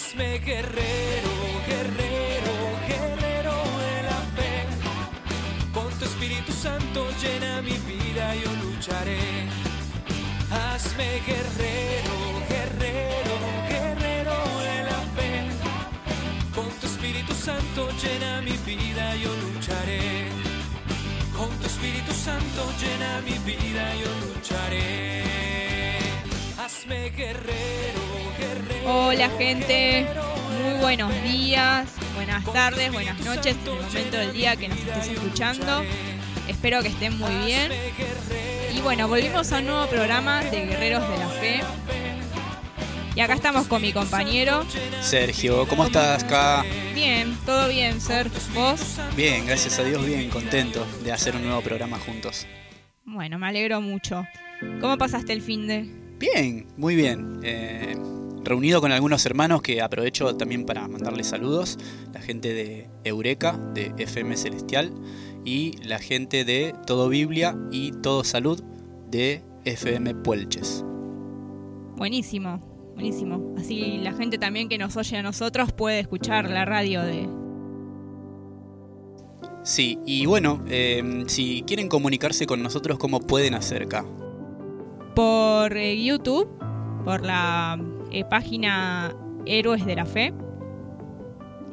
Hazme guerrero, guerrero, guerrero de la fe. Con tu Espíritu Santo llena mi vida, yo lucharé. Hazme guerrero, guerrero, guerrero de la fe. Con tu Espíritu Santo llena mi vida, yo lucharé. Con tu Espíritu Santo llena mi vida, yo lucharé. Hazme guerrero, guerrero. Hola gente, muy buenos días, buenas tardes, buenas noches, en el momento del día que nos estés escuchando. Espero que estén muy bien. Y bueno, volvimos a un nuevo programa de Guerreros de la Fe. Y acá estamos con mi compañero. Sergio, ¿cómo estás acá? Bien, todo bien, Ser. ¿Vos? Bien, gracias a Dios, bien, contento de hacer un nuevo programa juntos. Bueno, me alegro mucho. ¿Cómo pasaste el fin de? Bien, muy bien. Eh, reunido con algunos hermanos que aprovecho también para mandarles saludos. La gente de Eureka, de FM Celestial, y la gente de Todo Biblia y Todo Salud, de FM Puelches. Buenísimo, buenísimo. Así la gente también que nos oye a nosotros puede escuchar la radio de... Sí, y bueno, eh, si quieren comunicarse con nosotros, ¿cómo pueden hacer acá? Por eh, YouTube, por la eh, página Héroes de la Fe.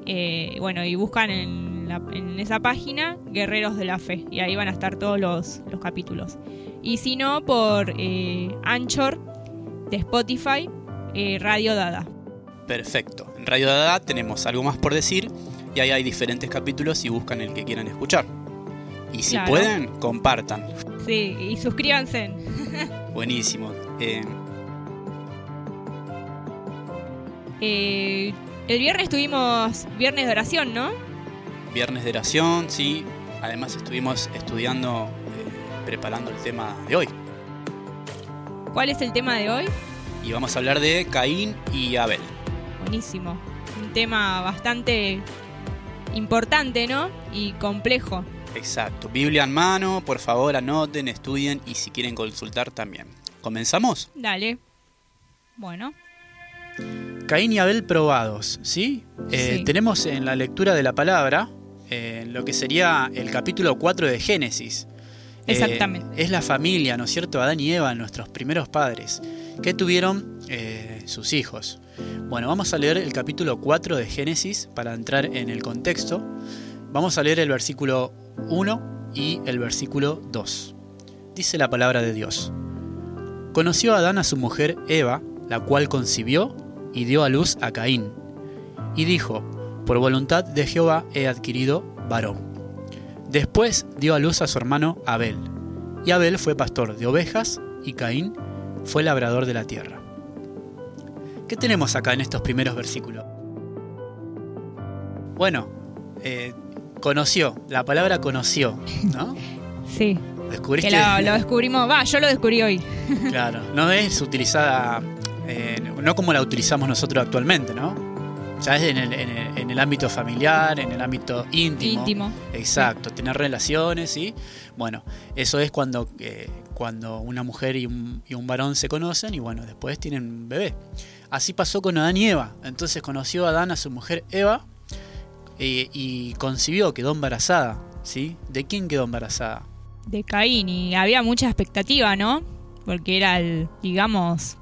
Eh, bueno, y buscan en, la- en esa página Guerreros de la Fe. Y ahí van a estar todos los, los capítulos. Y si no, por eh, Anchor de Spotify, Radio Dada. Perfecto. En Radio Dada tenemos algo más por decir y ahí hay diferentes capítulos y buscan el que quieran escuchar. Y si Claro. pueden, compartan. Sí, y suscríbanse. Buenísimo. Eh, Eh, el viernes tuvimos viernes de oración, ¿no? viernes de oración, sí. Además estuvimos estudiando, eh, preparando el tema de hoy. ¿Cuál es el tema de hoy? Y vamos a hablar de Caín y Abel. Buenísimo. Un tema bastante importante, ¿no? Y complejo. Exacto. Biblia en mano, por favor anoten, estudien y si quieren consultar también. ¿Comenzamos? Dale. Bueno, Caín y Abel probados, ¿sí? Eh, Sí. Tenemos en la lectura de la palabra eh, lo que sería el capítulo 4 de Génesis. Eh, Exactamente. es la familia, ¿no es cierto? Adán y Eva, nuestros primeros padres, que tuvieron eh, sus hijos. Bueno, vamos a leer el capítulo 4 de Génesis para entrar en el contexto. Vamos a leer el versículo 1 y el versículo 2. Dice la palabra de Dios. Conoció Adán a su mujer Eva, la cual concibió y dio a luz a Caín. Y dijo, por voluntad de Jehová he adquirido varón. Después dio a luz a su hermano Abel. Y Abel fue pastor de ovejas y Caín fue labrador de la tierra. ¿Qué tenemos acá en estos primeros versículos? Bueno, eh, conoció, la palabra conoció, ¿no? sí. Descubriste. Que lo, lo descubrimos. Va, yo lo descubrí hoy. Claro, no es utilizada, eh, no como la utilizamos nosotros actualmente, ¿no? Ya es en el, en el- en el ámbito familiar, en el ámbito íntimo. Íntimo. Exacto, tener relaciones y bueno, eso es cuando, eh, cuando una mujer y un, y un varón se conocen y bueno, después tienen un bebé. Así pasó con Adán y Eva. Entonces conoció a Adán a su mujer Eva eh, y concibió, quedó embarazada. ¿Sí? ¿De quién quedó embarazada? De Caín. Y había mucha expectativa, ¿no? Porque era el, digamos.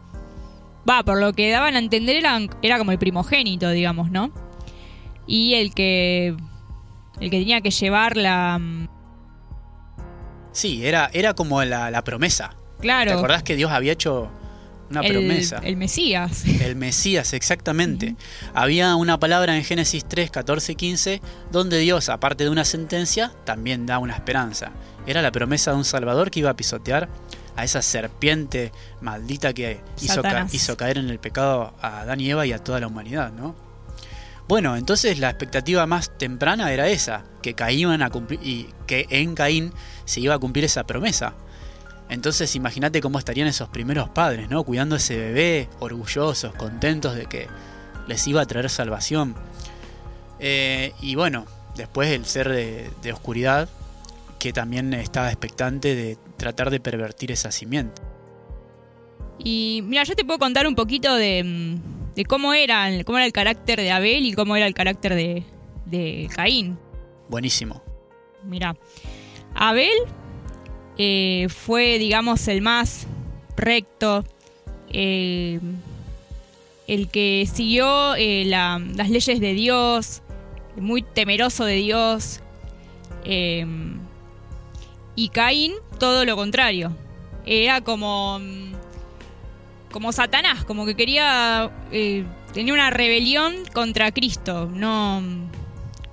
Va, por lo que daban a entender era, era como el primogénito, digamos, ¿no? Y el que. El que tenía que llevar la. mm, Sí, era, era como la, la promesa. Claro. ¿Te acordás que Dios había hecho una el, promesa? El Mesías. El Mesías, exactamente. Había una palabra en Génesis 3, 14, 15, donde Dios, aparte de una sentencia, también da una esperanza. Era la promesa de un Salvador que iba a pisotear a esa serpiente maldita que hizo, ca- hizo caer en el pecado a Adán y Eva y a toda la humanidad, ¿no? Bueno, entonces la expectativa más temprana era esa, que caían a cumplir y que en Caín se iba a cumplir esa promesa. Entonces imagínate cómo estarían esos primeros padres, ¿no? Cuidando a ese bebé, orgullosos, contentos de que les iba a traer salvación. Eh, y bueno, después el ser de, de oscuridad, que también estaba expectante de tratar de pervertir esa simiente. Y mira, yo te puedo contar un poquito de, mm, de cómo era, cómo era el carácter de Abel y cómo era el carácter de, de Caín. Buenísimo. Mira, Abel eh, fue, digamos, el más recto, eh, el que siguió eh, la- las leyes de Dios, muy temeroso de Dios. y Caín, todo lo contrario. Era como. mm, como Satanás, como que quería. eh, tenía una rebelión contra Cristo. No. mm,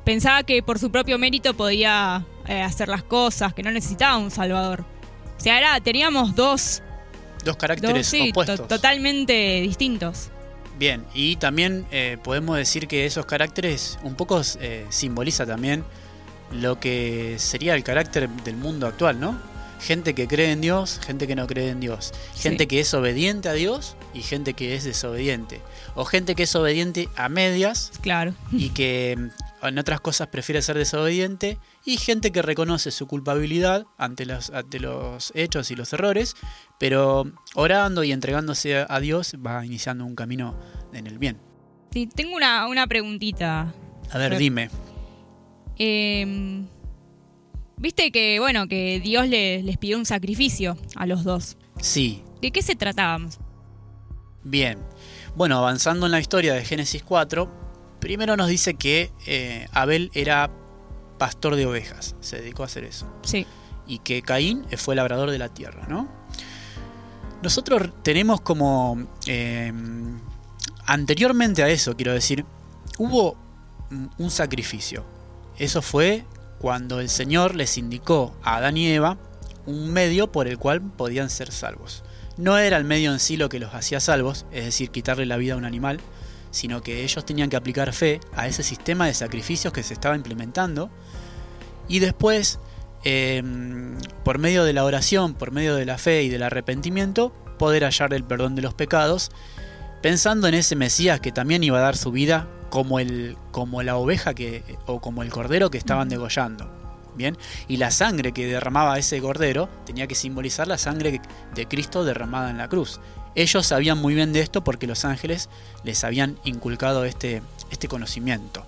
Pensaba que por su propio mérito podía eh, hacer las cosas, que no necesitaba un salvador. O sea, era, teníamos dos, Dos dos caracteres to- opuestos. totalmente distintos. Bien, y también eh, podemos decir que esos caracteres un poco eh, simboliza también lo que sería el carácter del mundo actual, ¿no? Gente que cree en Dios, gente que no cree en Dios. Gente Sí. que es obediente a Dios y gente que es desobediente. O gente que es obediente a medias Claro. y que mm, en otras cosas prefiere ser desobediente. Y gente que reconoce su culpabilidad ante los, ante los hechos y los errores, pero orando y entregándose a- a Dios va iniciando un camino en el bien. Sí, tengo una, una preguntita. A ver, Pero- dime. Eh, Viste que, bueno, que Dios le- les pidió un sacrificio a los dos. Sí, ¿De qué se tratábamos? bien. Bueno, avanzando en la historia de Génesis 4, primero nos dice que eh, Abel era pastor de ovejas, se dedicó a hacer eso. Sí. y que Caín fue labrador de la tierra, ¿no? Nosotros tenemos como eh, anteriormente a eso, quiero decir, hubo un sacrificio. Eso fue cuando el Señor les indicó a Adán y Eva un medio por el cual podían ser salvos. No era el medio en sí lo que los hacía salvos, es decir, quitarle la vida a un animal, sino que ellos tenían que aplicar fe a ese sistema de sacrificios que se estaba implementando y después eh, por medio de la oración, por medio de la fe y del arrepentimiento, poder hallar el perdón de los pecados, pensando en ese Mesías que también iba a dar su vida como, el, como la oveja que, o como el cordero que estaban degollando. Bien, y la sangre que derramaba ese cordero tenía que simbolizar la sangre de Cristo derramada en la cruz. Ellos sabían muy bien de esto porque los ángeles les habían inculcado este, este conocimiento.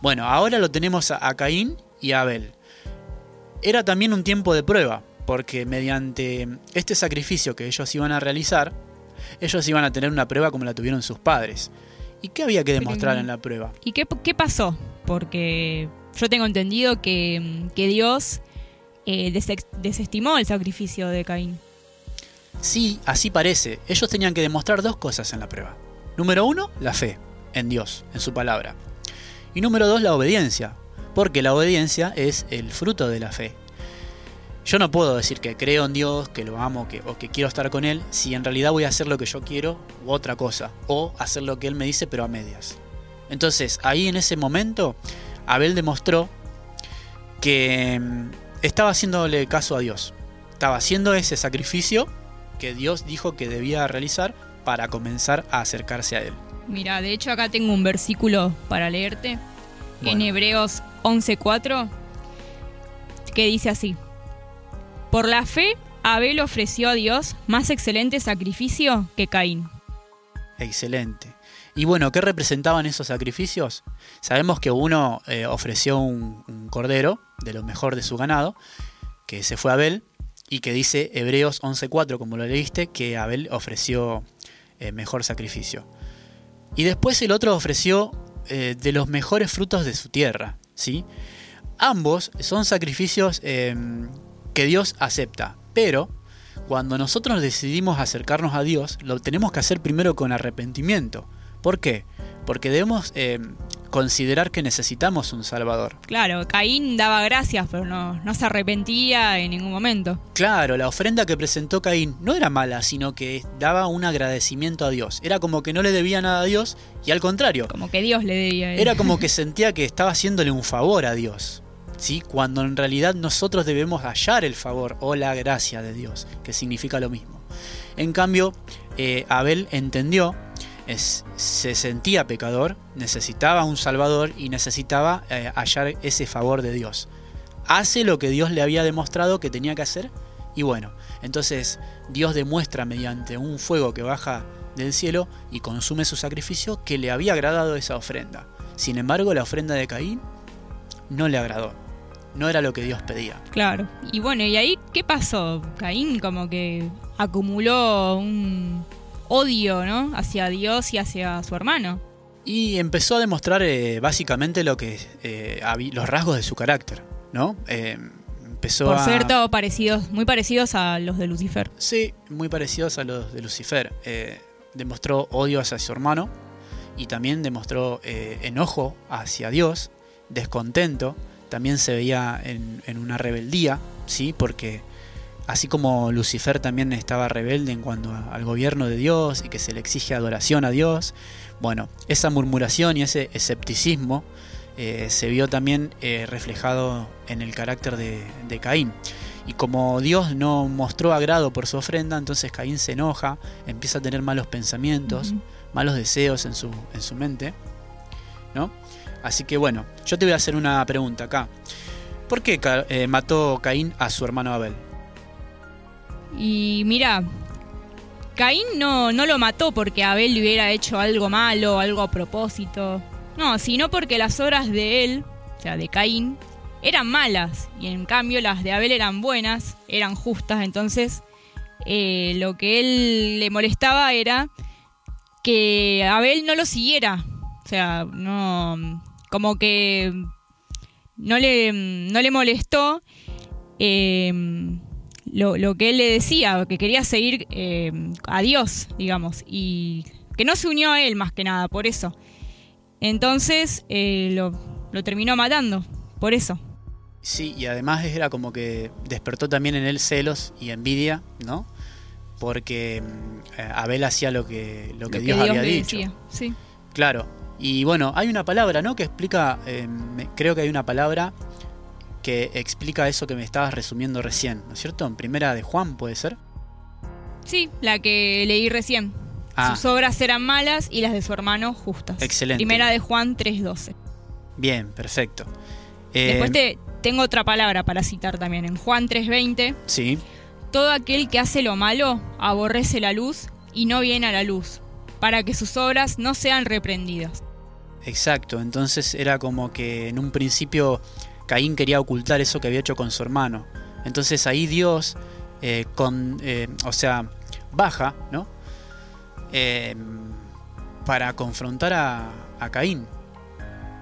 Bueno, ahora lo tenemos a, a Caín y a Abel era también un tiempo de prueba, porque mediante este sacrificio que ellos iban a realizar, ellos iban a tener una prueba como la tuvieron sus padres. ¿Y qué había que demostrar en la prueba? ¿Y qué, qué pasó? Porque yo tengo entendido que, que Dios eh, desestimó el sacrificio de Caín. Sí, así parece. Ellos tenían que demostrar dos cosas en la prueba. Número uno, la fe en Dios, en su palabra. Y número dos, la obediencia, porque la obediencia es el fruto de la fe. Yo no puedo decir que creo en Dios, que lo amo que, o que quiero estar con Él, si en realidad voy a hacer lo que yo quiero u otra cosa, o hacer lo que Él me dice pero a medias. Entonces, ahí en ese momento, Abel demostró que mm, estaba haciéndole caso a Dios. Estaba haciendo ese sacrificio que Dios dijo que debía realizar para comenzar a acercarse a Él. Mira, de hecho acá tengo un versículo para leerte. En. Hebreos 11:4 que dice así. Por la fe, Abel ofreció a Dios más excelente sacrificio que Caín. Excelente. Y bueno, ¿qué representaban esos sacrificios? Sabemos que uno eh, ofreció un, cordero de lo mejor de su ganado, que se fue Abel, y que dice Hebreos 11.4, como lo leíste, que Abel ofreció eh, mejor sacrificio. Y después el otro ofreció eh, de los mejores frutos de su tierra. ¿sí? Ambos son sacrificios eh, que Dios acepta, pero cuando nosotros decidimos acercarnos a Dios, lo tenemos que hacer primero con arrepentimiento. ¿Por qué? Porque debemos eh, considerar que necesitamos un Salvador. Claro, Caín daba gracias, pero no, no se arrepentía en ningún momento. Claro, la ofrenda que presentó Caín no era mala, sino que daba un agradecimiento a Dios. Era como que no le debía nada a Dios y al contrario, Como que Dios le debía. a él. era como que sentía que estaba haciéndole un favor a Dios. ¿Sí? Cuando en realidad nosotros debemos hallar el favor o la gracia de Dios, que significa lo mismo. En cambio, eh, Abel entendió, se sentía pecador, necesitaba un salvador y necesitaba eh, hallar ese favor de Dios. Hace lo que Dios le había demostrado que tenía que hacer y bueno, entonces Dios demuestra mediante un fuego que baja del cielo y consume su sacrificio que le había agradado esa ofrenda. Sin embargo, la ofrenda de Caín no le agradó. No era lo que Dios pedía. Claro. Y bueno, ¿y ahí qué pasó? Caín como que acumuló un odio, ¿no? Hacia Dios y hacia su hermano. Y empezó a demostrar eh, básicamente lo que eh, los rasgos de su carácter, ¿no? Eh, empezó Por a... cierto, parecidos, muy parecidos a los de Lucifer. Sí, muy parecidos a los de Lucifer. Demostró odio hacia su hermano y también demostró enojo hacia Dios, descontento. También se veía en, en una rebeldía, ¿sí? Porque así como Lucifer también estaba rebelde en cuanto a- al gobierno de Dios y que se le exige adoración a Dios, bueno, esa murmuración y ese escepticismo eh, se vio también eh, reflejado en el carácter de, de Caín. Y como Dios no mostró agrado por su ofrenda, entonces Caín se enoja, empieza a tener malos pensamientos, malos deseos en su, en su mente. ¿no? Así que bueno, yo te voy a hacer una pregunta acá. ¿Por qué eh, mató Caín a su hermano Abel? Y mira, Caín no, no lo mató porque Abel le hubiera hecho algo malo, algo a propósito. No, sino porque las obras de él, o sea, de Caín, eran malas. Y en cambio las de Abel eran buenas, eran justas. Entonces, eh, lo que él le molestaba era que Abel no lo siguiera. O sea, no. Como que no le, no le molestó. eh, lo, lo que él le decía, que quería seguir eh, a Dios, digamos, y que no se unió a él más que nada, por eso. Entonces eh, lo, lo terminó matando, por eso. Sí, y además era como que despertó también en él celos y envidia, ¿no? Porque Abel hacía lo que, lo que Lo Dios, había dicho. decía, sí. Claro. Y bueno, hay una palabra, ¿no? Que explica, eh, creo que hay una palabra que explica eso que me estabas resumiendo recién, ¿no es cierto? En primera de Juan, ¿puede ser? Sí, la que leí recién. Ah. Sus obras eran malas y las de su hermano justas. Excelente. Primera de Juan 3.12. Bien, perfecto. Eh, Después te, tengo otra palabra para citar también. En Juan 3.20, Sí, todo aquel que hace lo malo aborrece la luz y no viene a la luz, para que sus obras no sean reprendidas. Exacto. Entonces era como que en un principio Caín quería ocultar eso que había hecho con su hermano. Entonces ahí Dios, eh, con, eh, o sea, baja, ¿no? Eh, para confrontar a, a Caín.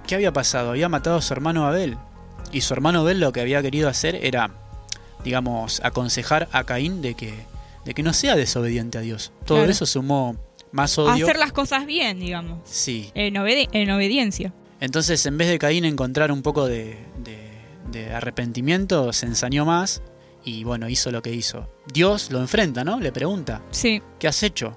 ¿Qué había pasado? Había matado a su hermano Abel. Y su hermano Abel lo que había querido hacer era, digamos, aconsejar a Caín de que, de que no sea desobediente a Dios. Todo Claro. eso sumó más odio. Hacer las cosas bien, digamos, Sí. en, obedi- en obediencia. Entonces, en vez de Caín encontrar un poco de, de- de arrepentimiento, se ensañó más y bueno, hizo lo que hizo. Dios lo enfrenta, ¿no? Le pregunta, Sí. ¿qué has hecho?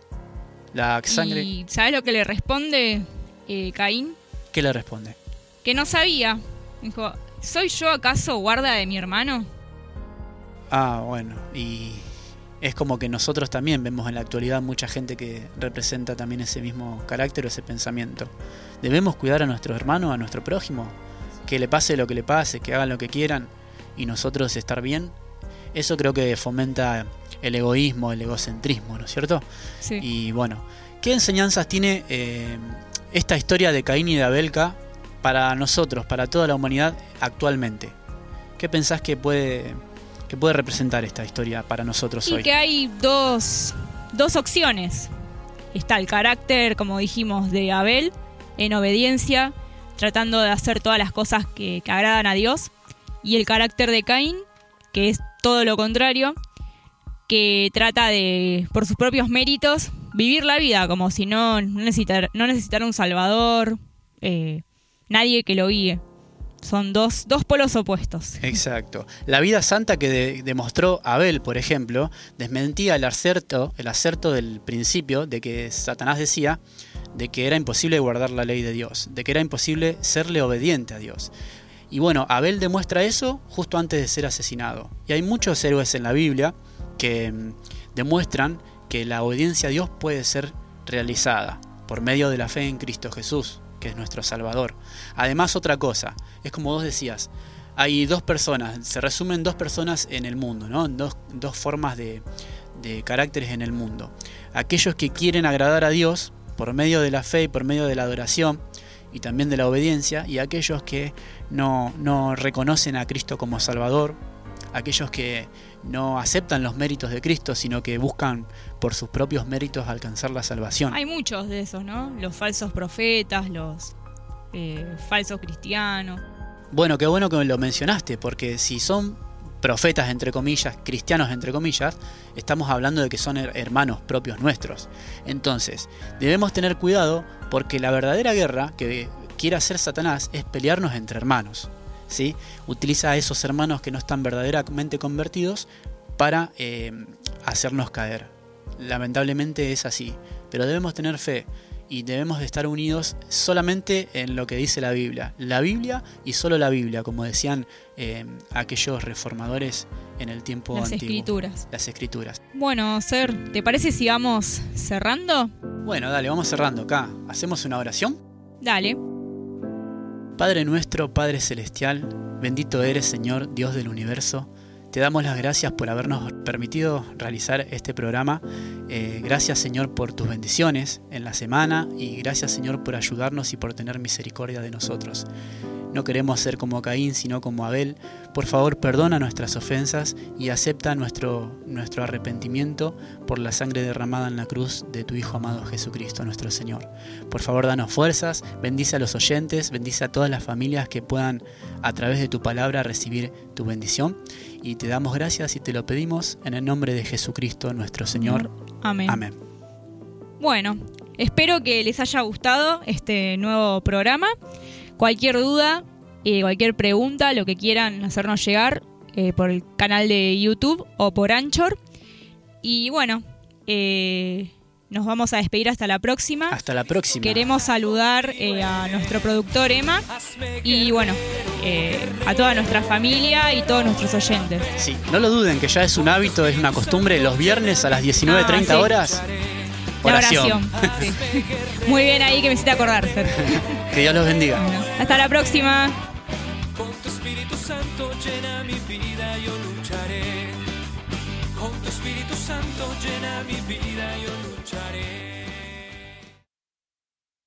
La sangre, ¿Y sabes lo que le responde eh, Caín? ¿qué le responde? Que no sabía. Dijo, ¿soy yo acaso guarda de mi hermano? Ah, bueno, y es como que nosotros también vemos en la actualidad mucha gente que representa también ese mismo carácter o ese pensamiento. Debemos cuidar a nuestro hermano, a nuestro prójimo, que le pase lo que le pase, que hagan lo que quieran y nosotros estar bien. Eso creo que fomenta el egoísmo, el egocentrismo, ¿no es cierto? Sí. Y bueno, ¿qué enseñanzas tiene eh, esta historia de Caín y de Abelca para nosotros, para toda la humanidad actualmente? ¿Qué pensás que puede, que puede representar esta historia para nosotros Y hoy? que hay dos, dos opciones. Está el carácter, como dijimos, de Abel, en obediencia, tratando de hacer todas las cosas que, que agradan a Dios. Y el carácter de Caín, que es todo lo contrario, que trata de, por sus propios méritos, vivir la vida como si no, no, necesitar, no necesitara un salvador, eh, nadie que lo guíe. Son dos, dos polos opuestos. Exacto. La vida santa que de- demostró Abel, por ejemplo, desmentía el acerto, el acerto del principio de que Satanás decía de que era imposible guardar la ley de Dios, de que era imposible serle obediente a Dios. Y bueno, Abel demuestra eso justo antes de ser asesinado. Y hay muchos héroes en la Biblia que mm, demuestran que la obediencia a Dios puede ser realizada por medio de la fe en Cristo Jesús, que es nuestro Salvador. Además, otra cosa, es como vos decías, hay dos personas, se resumen dos personas en el mundo, ¿no? Dos, dos formas de, de caracteres en el mundo. Aquellos que quieren agradar a Dios por medio de la fe y por medio de la adoración y también de la obediencia, y aquellos que no, no reconocen a Cristo como Salvador, aquellos que no aceptan los méritos de Cristo, sino que buscan por sus propios méritos alcanzar la salvación. Hay muchos de esos, ¿no? Los falsos profetas, los eh, falsos cristianos. Bueno, qué bueno que lo mencionaste, porque si son profetas, entre comillas, cristianos, entre comillas, estamos hablando de que son hermanos propios nuestros. Entonces, debemos tener cuidado porque la verdadera guerra que quiere hacer Satanás es pelearnos entre hermanos. ¿Sí? Utiliza a esos hermanos que no están verdaderamente convertidos para eh, hacernos caer. Lamentablemente es así, pero debemos tener fe y debemos de estar unidos solamente en lo que dice la Biblia. La Biblia y solo la Biblia, como decían eh, aquellos reformadores en el tiempo Las antiguo. escrituras. Las escrituras. Bueno, Ser, ¿te parece si vamos cerrando? Bueno, dale, vamos cerrando acá. ¿Hacemos una oración? Dale. Padre nuestro, Padre Celestial, bendito eres Señor, Dios del universo. Te damos las gracias por habernos permitido realizar este programa. Eh, gracias Señor por tus bendiciones en la semana y gracias Señor por ayudarnos y por tener misericordia de nosotros. No queremos ser como Caín, sino como Abel. Por favor, perdona nuestras ofensas y acepta nuestro, nuestro arrepentimiento por la sangre derramada en la cruz de tu Hijo amado Jesucristo, nuestro Señor. Por favor, danos fuerzas, bendice a los oyentes, bendice a todas las familias que puedan a través de tu palabra recibir tu bendición. Y te damos gracias y te lo pedimos en el nombre de Jesucristo, nuestro Señor. Amén. Amén. Bueno, espero que les haya gustado este nuevo programa. Cualquier duda, eh, cualquier pregunta, lo que quieran hacernos llegar eh, por el canal de YouTube o por Anchor. Y bueno, eh, nos vamos a despedir hasta la próxima. Hasta la próxima. Queremos saludar eh, a nuestro productor Emma y bueno, eh, a toda nuestra familia y todos nuestros oyentes. Sí, no lo duden, que ya es un hábito, es una costumbre los viernes a las 19.30 Ah, sí. horas. La Oración. oración. Sí. Muy bien ahí que me hiciste acordar, Fer. Que Dios los bendiga. Bueno, hasta la próxima llena mi vida, yo lucharé. Con tu Espíritu Santo llena mi vida, yo lucharé.